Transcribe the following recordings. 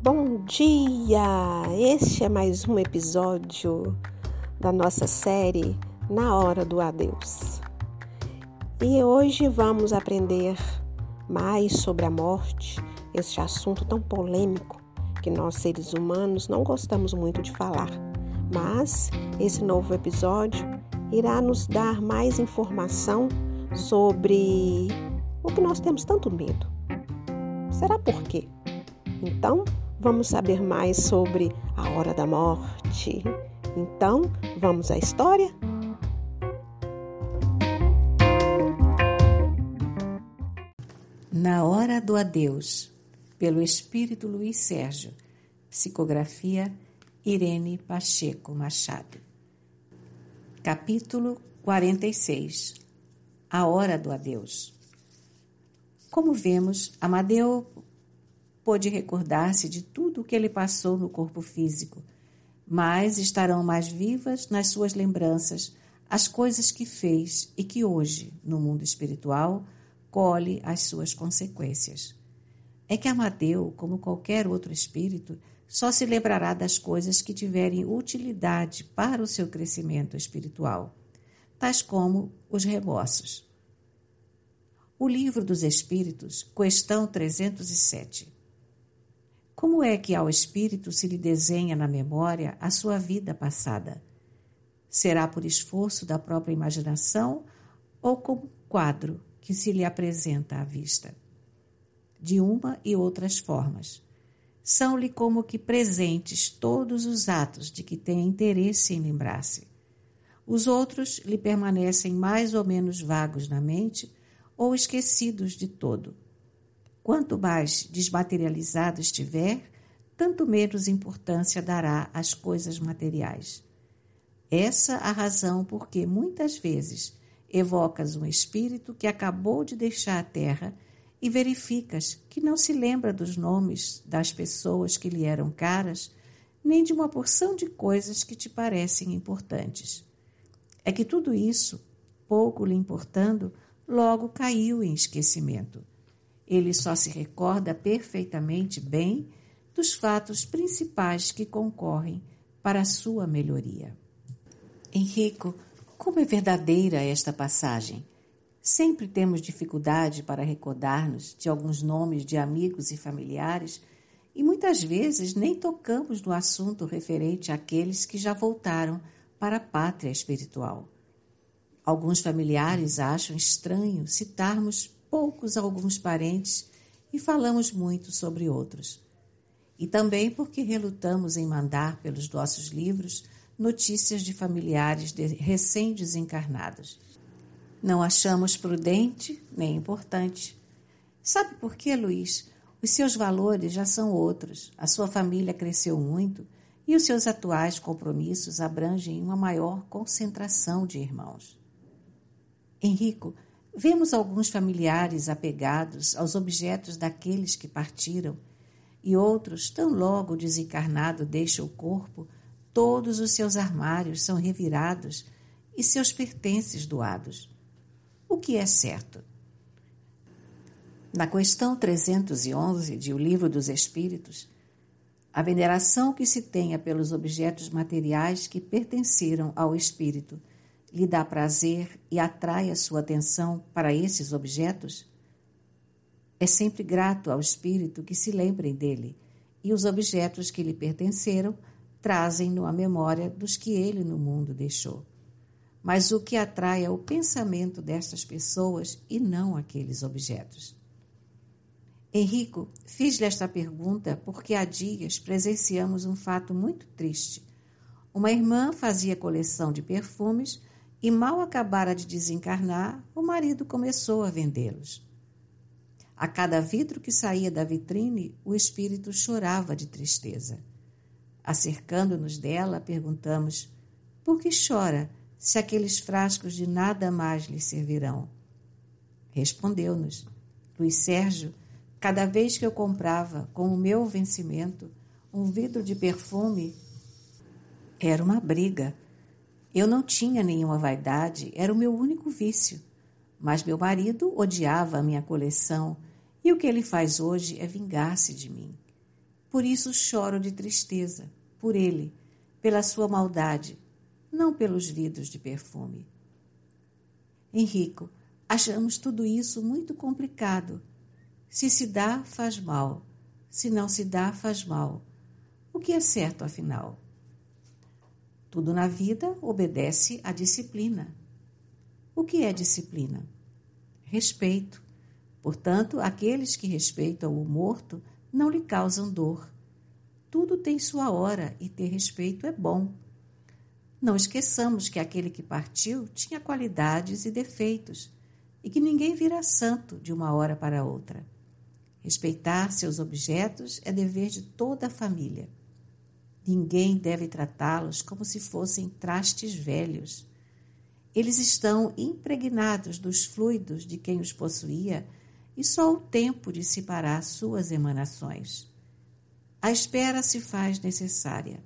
Bom dia! Este é mais um episódio da nossa série Na Hora do Adeus. E hoje vamos aprender mais sobre a morte, este assunto tão polêmico que nós seres humanos não gostamos muito de falar. Mas esse novo episódio irá nos dar mais informação sobre o que nós temos tanto medo. Será por quê? Então, vamos saber mais sobre a hora da morte. Então, vamos à história? Na Hora do Adeus, pelo Espírito Luiz Sérgio, psicografia Irene Pacheco Machado. Capítulo 46 A Hora do Adeus. Como vemos, Amadeu pôde recordar-se de tudo o que ele passou no corpo físico, mas estarão mais vivas nas suas lembranças as coisas que fez e que hoje, no mundo espiritual, colhe as suas consequências. É que Amadeu, como qualquer outro espírito, só se lembrará das coisas que tiverem utilidade para o seu crescimento espiritual, tais como os remorsos. O Livro dos Espíritos, questão 307. Como é que ao espírito se lhe desenha na memória a sua vida passada? Será por esforço da própria imaginação ou como quadro que se lhe apresenta à vista? De uma e outras formas. São-lhe como que presentes todos os atos de que tem interesse em lembrar-se. Os outros lhe permanecem mais ou menos vagos na mente ou esquecidos de todo Quanto mais desmaterializado estiver, tanto menos importância dará às coisas materiais. Essa a razão por que muitas vezes evocas um espírito que acabou de deixar a terra e verificas que não se lembra dos nomes das pessoas que lhe eram caras, nem de uma porção de coisas que te parecem importantes. É que tudo isso, pouco lhe importando, logo caiu em esquecimento ele só se recorda perfeitamente bem dos fatos principais que concorrem para a sua melhoria. Henrico, como é verdadeira esta passagem? Sempre temos dificuldade para recordar-nos de alguns nomes de amigos e familiares e muitas vezes nem tocamos no assunto referente àqueles que já voltaram para a pátria espiritual. Alguns familiares acham estranho citarmos poucos alguns parentes e falamos muito sobre outros. E também porque relutamos em mandar pelos nossos livros notícias de familiares de recém-desencarnados. Não achamos prudente nem importante. Sabe por quê, Luiz? Os seus valores já são outros, a sua família cresceu muito e os seus atuais compromissos abrangem uma maior concentração de irmãos. Henrico, Vemos alguns familiares apegados aos objetos daqueles que partiram, e outros, tão logo desencarnado deixa o corpo, todos os seus armários são revirados e seus pertences doados. O que é certo? Na questão 311 de O Livro dos Espíritos, a veneração que se tenha pelos objetos materiais que pertenceram ao espírito lhe dá prazer e atrai a sua atenção para esses objetos? É sempre grato ao espírito que se lembrem dele, e os objetos que lhe pertenceram trazem-no a memória dos que ele no mundo deixou. Mas o que atrai é o pensamento destas pessoas e não aqueles objetos. Henrico, fiz-lhe esta pergunta porque há dias presenciamos um fato muito triste. Uma irmã fazia coleção de perfumes e mal acabara de desencarnar, o marido começou a vendê-los. A cada vidro que saía da vitrine, o espírito chorava de tristeza. Acercando-nos dela, perguntamos: Por que chora, se aqueles frascos de nada mais lhe servirão? Respondeu-nos: Luiz Sérgio, cada vez que eu comprava, com o meu vencimento, um vidro de perfume, era uma briga eu não tinha nenhuma vaidade, era o meu único vício. Mas meu marido odiava a minha coleção e o que ele faz hoje é vingar-se de mim. Por isso choro de tristeza, por ele, pela sua maldade, não pelos vidros de perfume. Henrico, achamos tudo isso muito complicado. Se se dá, faz mal. Se não se dá, faz mal. O que é certo, afinal? Tudo na vida obedece à disciplina. O que é disciplina? Respeito. Portanto, aqueles que respeitam o morto não lhe causam dor. Tudo tem sua hora e ter respeito é bom. Não esqueçamos que aquele que partiu tinha qualidades e defeitos e que ninguém vira santo de uma hora para outra. Respeitar seus objetos é dever de toda a família. Ninguém deve tratá-los como se fossem trastes velhos. Eles estão impregnados dos fluidos de quem os possuía e só o tempo dissipará suas emanações. A espera se faz necessária.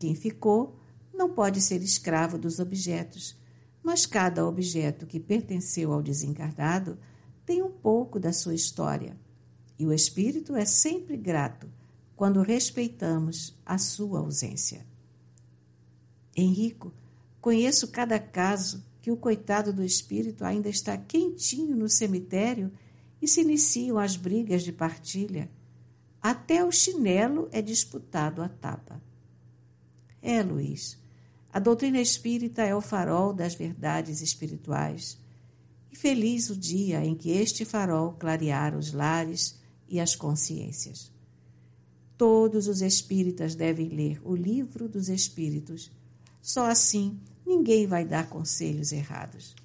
Quem ficou não pode ser escravo dos objetos, mas cada objeto que pertenceu ao desencarnado tem um pouco da sua história, e o espírito é sempre grato quando respeitamos a sua ausência. Henrico, conheço cada caso que o coitado do espírito ainda está quentinho no cemitério e se iniciam as brigas de partilha. Até o chinelo é disputado à tapa. É, Luiz, a doutrina espírita é o farol das verdades espirituais. E feliz o dia em que este farol clarear os lares e as consciências. Todos os espíritas devem ler o livro dos espíritos. Só assim ninguém vai dar conselhos errados.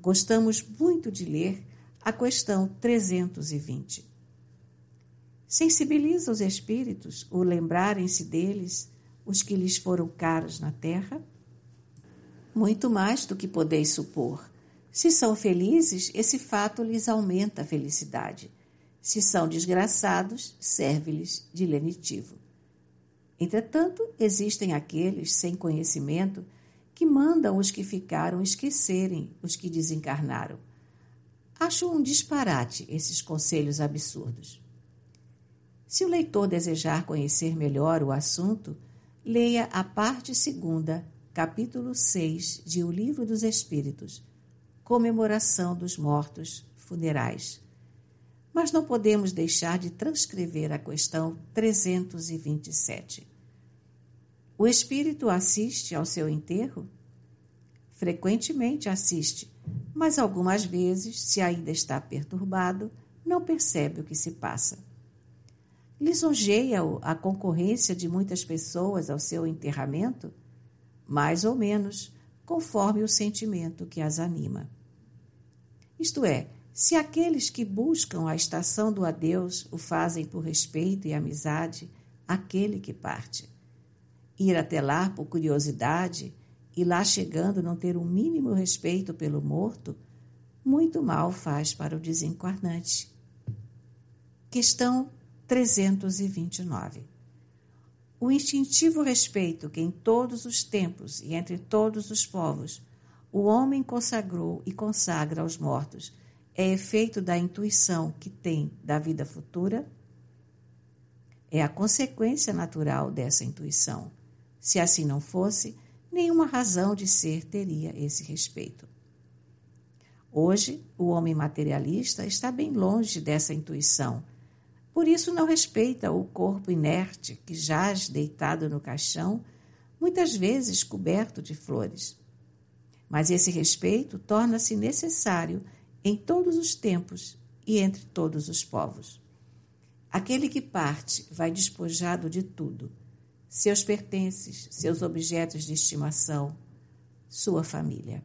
Gostamos muito de ler a questão 320. Sensibiliza os espíritos o lembrarem-se deles, os que lhes foram caros na terra? Muito mais do que podeis supor. Se são felizes, esse fato lhes aumenta a felicidade se são desgraçados, serve-lhes de lenitivo. Entretanto, existem aqueles sem conhecimento que mandam os que ficaram esquecerem os que desencarnaram. Acho um disparate esses conselhos absurdos. Se o leitor desejar conhecer melhor o assunto, leia a parte segunda, capítulo 6 de O Livro dos Espíritos, Comemoração dos Mortos Funerais mas não podemos deixar de transcrever a questão 327. O espírito assiste ao seu enterro? Frequentemente assiste, mas algumas vezes, se ainda está perturbado, não percebe o que se passa. Lisonjeia-o a concorrência de muitas pessoas ao seu enterramento? Mais ou menos, conforme o sentimento que as anima. Isto é, se aqueles que buscam a estação do adeus o fazem por respeito e amizade, aquele que parte. Ir até lá por curiosidade e lá chegando não ter o um mínimo respeito pelo morto, muito mal faz para o desencarnante. Questão 329. O instintivo respeito que em todos os tempos e entre todos os povos o homem consagrou e consagra aos mortos é efeito da intuição que tem da vida futura? É a consequência natural dessa intuição. Se assim não fosse, nenhuma razão de ser teria esse respeito. Hoje, o homem materialista está bem longe dessa intuição. Por isso, não respeita o corpo inerte que jaz deitado no caixão, muitas vezes coberto de flores. Mas esse respeito torna-se necessário em todos os tempos e entre todos os povos. Aquele que parte vai despojado de tudo: seus pertences, seus objetos de estimação, sua família.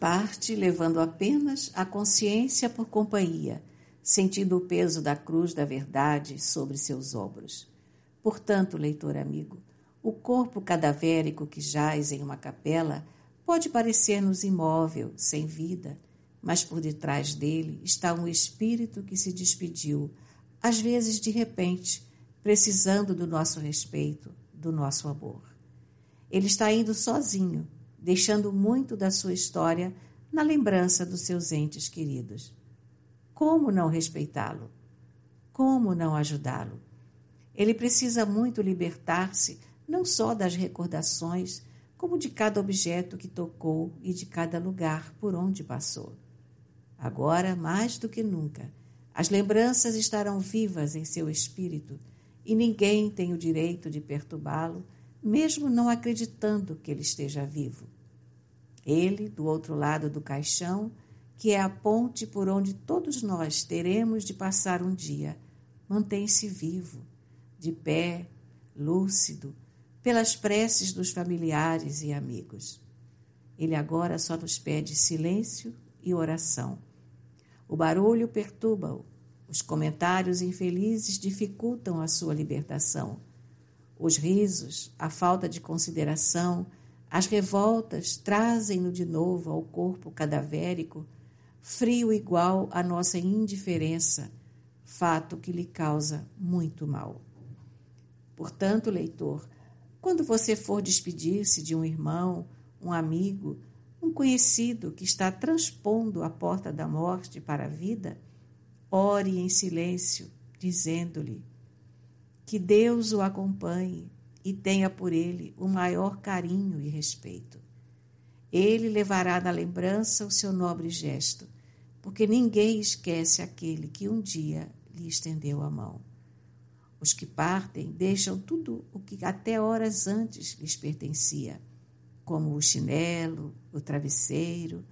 Parte levando apenas a consciência por companhia, sentindo o peso da cruz da verdade sobre seus ombros. Portanto, leitor amigo, o corpo cadavérico que jaz em uma capela pode parecer-nos imóvel, sem vida, mas por detrás dele está um espírito que se despediu, às vezes de repente, precisando do nosso respeito, do nosso amor. Ele está indo sozinho, deixando muito da sua história na lembrança dos seus entes queridos. Como não respeitá-lo? Como não ajudá-lo? Ele precisa muito libertar-se não só das recordações, como de cada objeto que tocou e de cada lugar por onde passou. Agora, mais do que nunca, as lembranças estarão vivas em seu espírito e ninguém tem o direito de perturbá-lo, mesmo não acreditando que ele esteja vivo. Ele, do outro lado do caixão, que é a ponte por onde todos nós teremos de passar um dia, mantém-se vivo, de pé, lúcido, pelas preces dos familiares e amigos. Ele agora só nos pede silêncio e oração. O barulho perturba-o, os comentários infelizes dificultam a sua libertação. Os risos, a falta de consideração, as revoltas trazem-no de novo ao corpo cadavérico, frio igual à nossa indiferença, fato que lhe causa muito mal. Portanto, leitor, quando você for despedir-se de um irmão, um amigo, um conhecido que está transpondo a porta da morte para a vida, ore em silêncio, dizendo-lhe que Deus o acompanhe e tenha por ele o maior carinho e respeito. Ele levará na lembrança o seu nobre gesto, porque ninguém esquece aquele que um dia lhe estendeu a mão. Os que partem deixam tudo o que até horas antes lhes pertencia, como o chinelo, o travesseiro.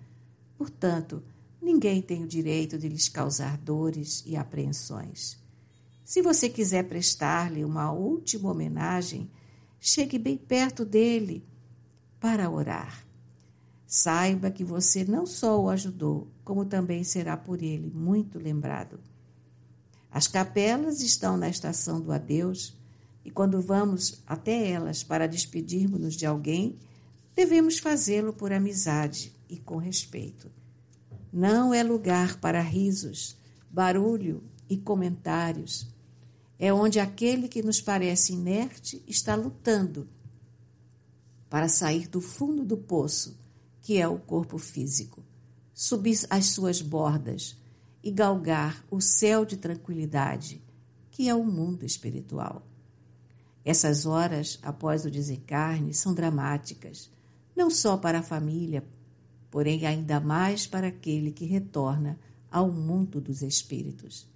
Portanto, ninguém tem o direito de lhes causar dores e apreensões. Se você quiser prestar-lhe uma última homenagem, chegue bem perto dele para orar. Saiba que você não só o ajudou, como também será por ele muito lembrado. As capelas estão na estação do adeus e quando vamos até elas para despedirmos-nos de alguém, devemos fazê-lo por amizade e com respeito. Não é lugar para risos, barulho e comentários é onde aquele que nos parece inerte está lutando para sair do fundo do poço, que é o corpo físico, subir as suas bordas e galgar o céu de tranquilidade, que é o mundo espiritual. Essas horas após o desencarne são dramáticas, não só para a família, porém ainda mais para aquele que retorna ao mundo dos espíritos.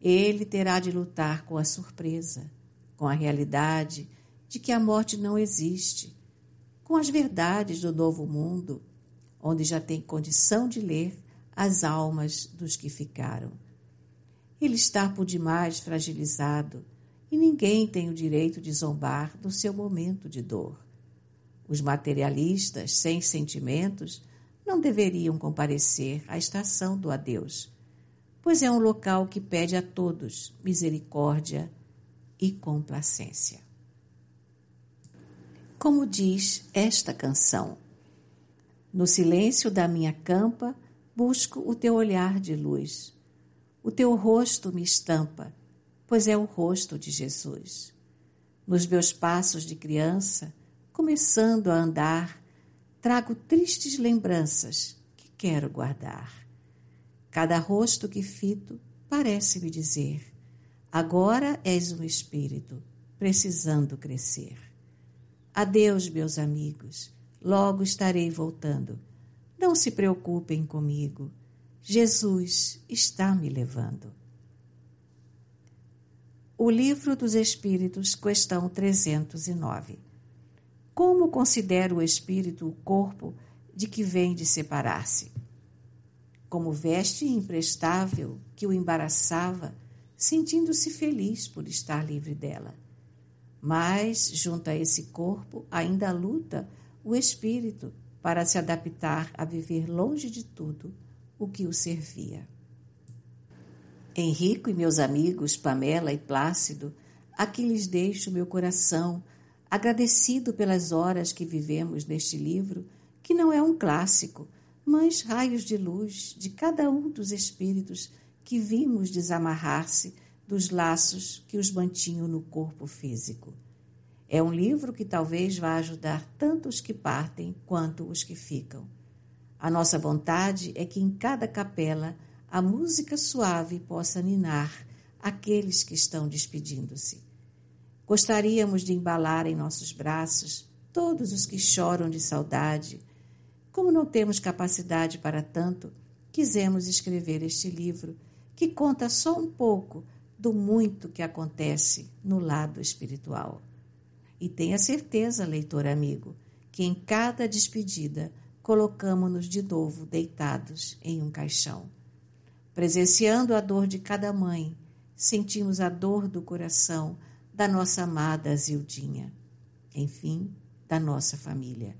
Ele terá de lutar com a surpresa, com a realidade de que a morte não existe, com as verdades do novo mundo, onde já tem condição de ler as almas dos que ficaram. Ele está por demais fragilizado e ninguém tem o direito de zombar do seu momento de dor. Os materialistas sem sentimentos não deveriam comparecer à estação do adeus pois é um local que pede a todos misericórdia e complacência. Como diz esta canção, no silêncio da minha campa busco o teu olhar de luz. O teu rosto me estampa, pois é o rosto de Jesus. Nos meus passos de criança, começando a andar, trago tristes lembranças que quero guardar. Cada rosto que fito parece-me dizer: agora és um espírito, precisando crescer. Adeus, meus amigos, logo estarei voltando. Não se preocupem comigo, Jesus está me levando. O Livro dos Espíritos, questão 309. Como considera o espírito o corpo de que vem de separar-se? como veste imprestável que o embaraçava, sentindo-se feliz por estar livre dela. Mas, junto a esse corpo, ainda luta o espírito para se adaptar a viver longe de tudo o que o servia. Henrico e meus amigos Pamela e Plácido, aqui lhes deixo meu coração, agradecido pelas horas que vivemos neste livro, que não é um clássico, mas raios de luz de cada um dos espíritos que vimos desamarrar-se dos laços que os mantinham no corpo físico. É um livro que talvez vá ajudar tanto os que partem quanto os que ficam. A nossa vontade é que em cada capela a música suave possa ninar aqueles que estão despedindo-se. Gostaríamos de embalar em nossos braços todos os que choram de saudade. Como não temos capacidade para tanto, quisemos escrever este livro, que conta só um pouco do muito que acontece no lado espiritual. E tenha certeza, leitor amigo, que em cada despedida colocamos-nos de novo deitados em um caixão. Presenciando a dor de cada mãe, sentimos a dor do coração da nossa amada Zildinha. Enfim, da nossa família.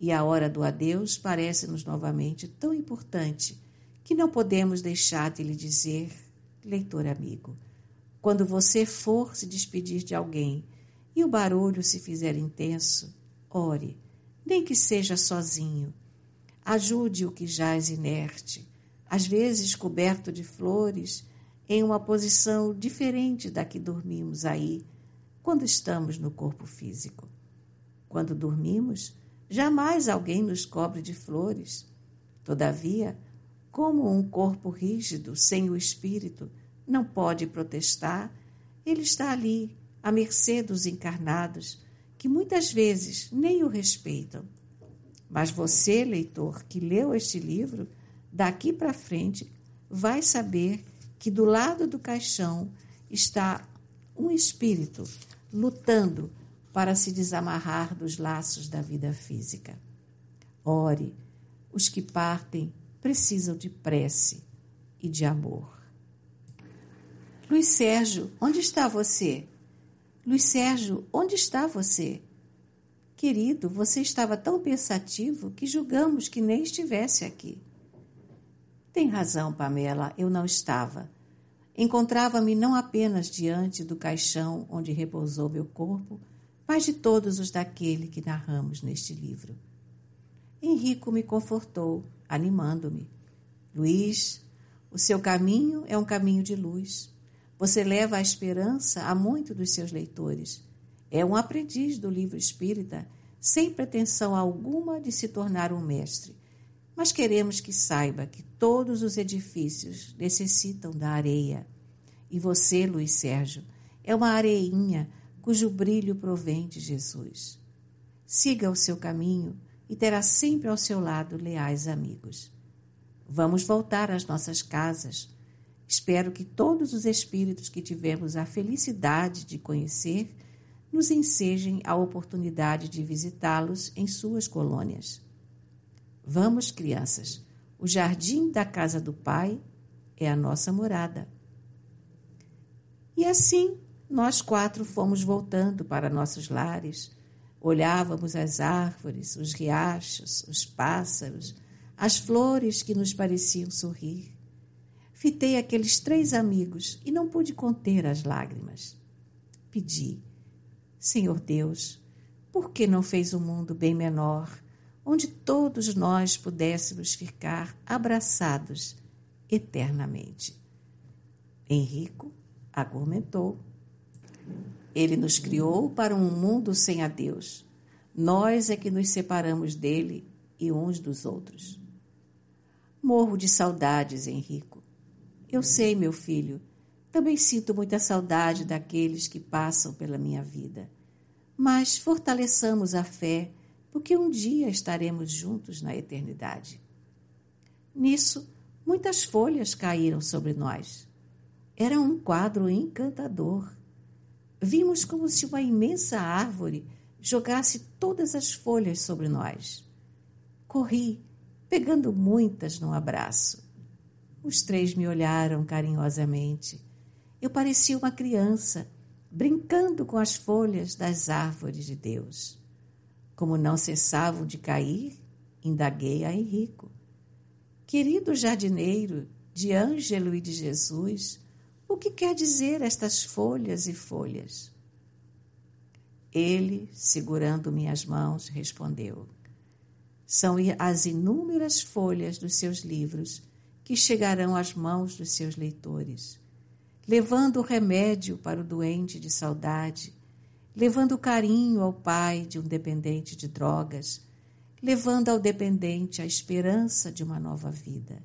E a hora do adeus parece-nos novamente tão importante que não podemos deixar de lhe dizer, leitor amigo, quando você for se despedir de alguém e o barulho se fizer intenso, ore, nem que seja sozinho. Ajude o que jaz inerte, às vezes coberto de flores, em uma posição diferente da que dormimos aí, quando estamos no corpo físico. Quando dormimos, jamais alguém nos cobre de flores. Todavia, como um corpo rígido, sem o espírito, não pode protestar, ele está ali, à mercê dos encarnados, que muitas vezes nem o respeitam. Mas você, leitor, que leu este livro, daqui para frente, vai saber que do lado do caixão está um espírito lutando para se desamarrar dos laços da vida física. Ore, os que partem precisam de prece e de amor. Luiz Sérgio, onde está você? Luiz Sérgio, onde está você? Querido, você estava tão pensativo que julgamos que nem estivesse aqui. Tem razão, Pamela, eu não estava. Encontrava-me não apenas diante do caixão onde repousou meu corpo, mas de todos os daquele que narramos neste livro. Henrico me confortou, animando-me. Luiz, o seu caminho é um caminho de luz. Você leva a esperança a muitos dos seus leitores. É um aprendiz do livro espírita, sem pretensão alguma de se tornar um mestre. Mas queremos que saiba que todos os edifícios necessitam da areia. E você, Luiz Sérgio, é uma areinha cujo brilho provém de Jesus. Siga o seu caminho e terá sempre ao seu lado leais amigos. Vamos voltar às nossas casas. Espero que todos os espíritos que tivemos a felicidade de conhecer nos ensejem a oportunidade de visitá-los em suas colônias. Vamos, crianças, o jardim da casa do Pai é a nossa morada. E assim nós quatro fomos voltando para nossos lares. Olhávamos as árvores, os riachos, os pássaros, as flores que nos pareciam sorrir. Fitei aqueles três amigos e não pude conter as lágrimas. Pedi, Senhor Deus, por que não fez um mundo bem menor, onde todos nós pudéssemos ficar abraçados eternamente? Henrico argumentou. Ele nos criou para um mundo sem a Deus. Nós é que nos separamos dele e uns dos outros. Morro de saudades, Henrico. Eu sei, meu filho, também sinto muita saudade daqueles que passam pela minha vida. Mas fortaleçamos a fé, porque um dia estaremos juntos na eternidade. Nisso, muitas folhas caíram sobre nós. Era um quadro encantador. Vimos como se uma imensa árvore jogasse todas as folhas sobre nós. Corri, pegando muitas num abraço. Os três me olharam carinhosamente. Eu parecia uma criança, brincando com as folhas das árvores de Deus. Como não cessavam de cair, indaguei a Henrico. Querido jardineiro de Ângelo e de Jesus, o que quer dizer estas folhas e folhas? Ele, segurando minhas mãos, respondeu: São as inúmeras folhas dos seus livros que chegarão às mãos dos seus leitores, levando o remédio para o doente de saudade, levando carinho ao pai de um dependente de drogas, levando ao dependente a esperança de uma nova vida.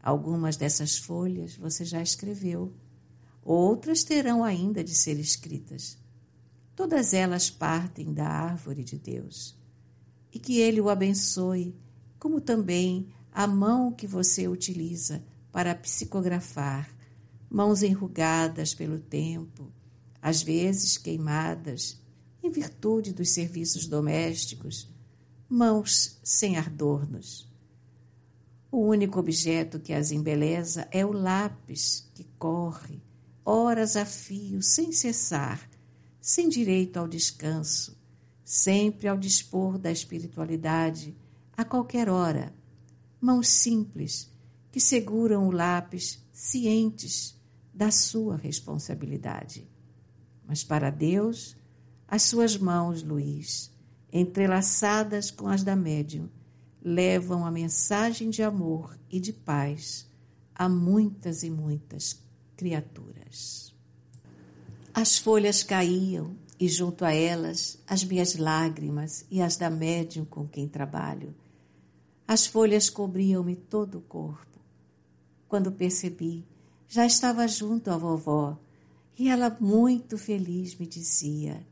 Algumas dessas folhas você já escreveu, outras terão ainda de ser escritas. todas elas partem da árvore de Deus. E que Ele o abençoe, como também a mão que você utiliza para psicografar, mãos enrugadas pelo tempo, às vezes queimadas, em virtude dos serviços domésticos, mãos sem adornos. O único objeto que as embeleza é o lápis que corre, horas a fio, sem cessar, sem direito ao descanso, sempre ao dispor da espiritualidade, a qualquer hora. Mãos simples que seguram o lápis, cientes da sua responsabilidade. Mas para Deus, as suas mãos, Luiz, entrelaçadas com as da médium, levam a mensagem de amor e de paz a muitas e muitas criaturas. As folhas caíam e junto a elas as minhas lágrimas e as da médium com quem trabalho. As folhas cobriam-me todo o corpo. Quando percebi, já estava junto à vovó e ela, muito feliz, me dizia: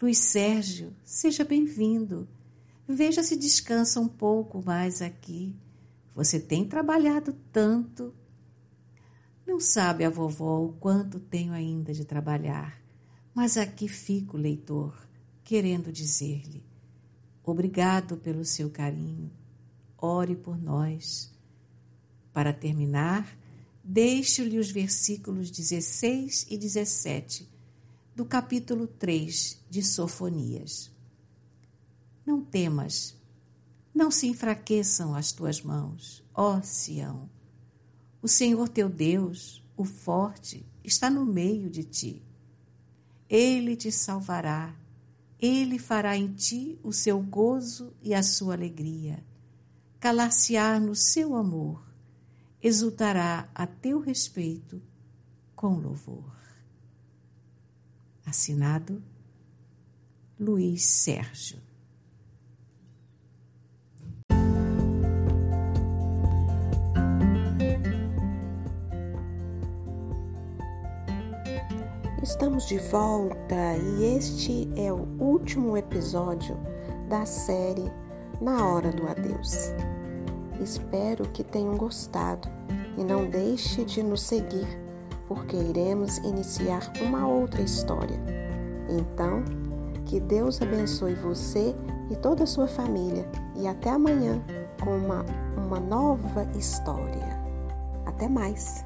Luiz Sérgio, seja bem-vindo. Veja se descansa um pouco mais aqui. Você tem trabalhado tanto. Não sabe a vovó o quanto tenho ainda de trabalhar, mas aqui fico, leitor, querendo dizer-lhe: obrigado pelo seu carinho. Ore por nós. Para terminar, deixo-lhe os versículos 16 e 17 do capítulo 3 de Sofonias. Não temas, não se enfraqueçam as tuas mãos, ó Sião. O Senhor teu Deus, o forte, está no meio de ti. Ele te salvará, ele fará em ti o seu gozo e a sua alegria. Calar-se-á no seu amor, exultará a teu respeito com louvor. Assinado Luiz Sérgio. Estamos de volta e este é o último episódio da série Na Hora do Adeus. Espero que tenham gostado e não deixe de nos seguir porque iremos iniciar uma outra história. Então, que Deus abençoe você e toda a sua família e até amanhã com uma, uma nova história. Até mais!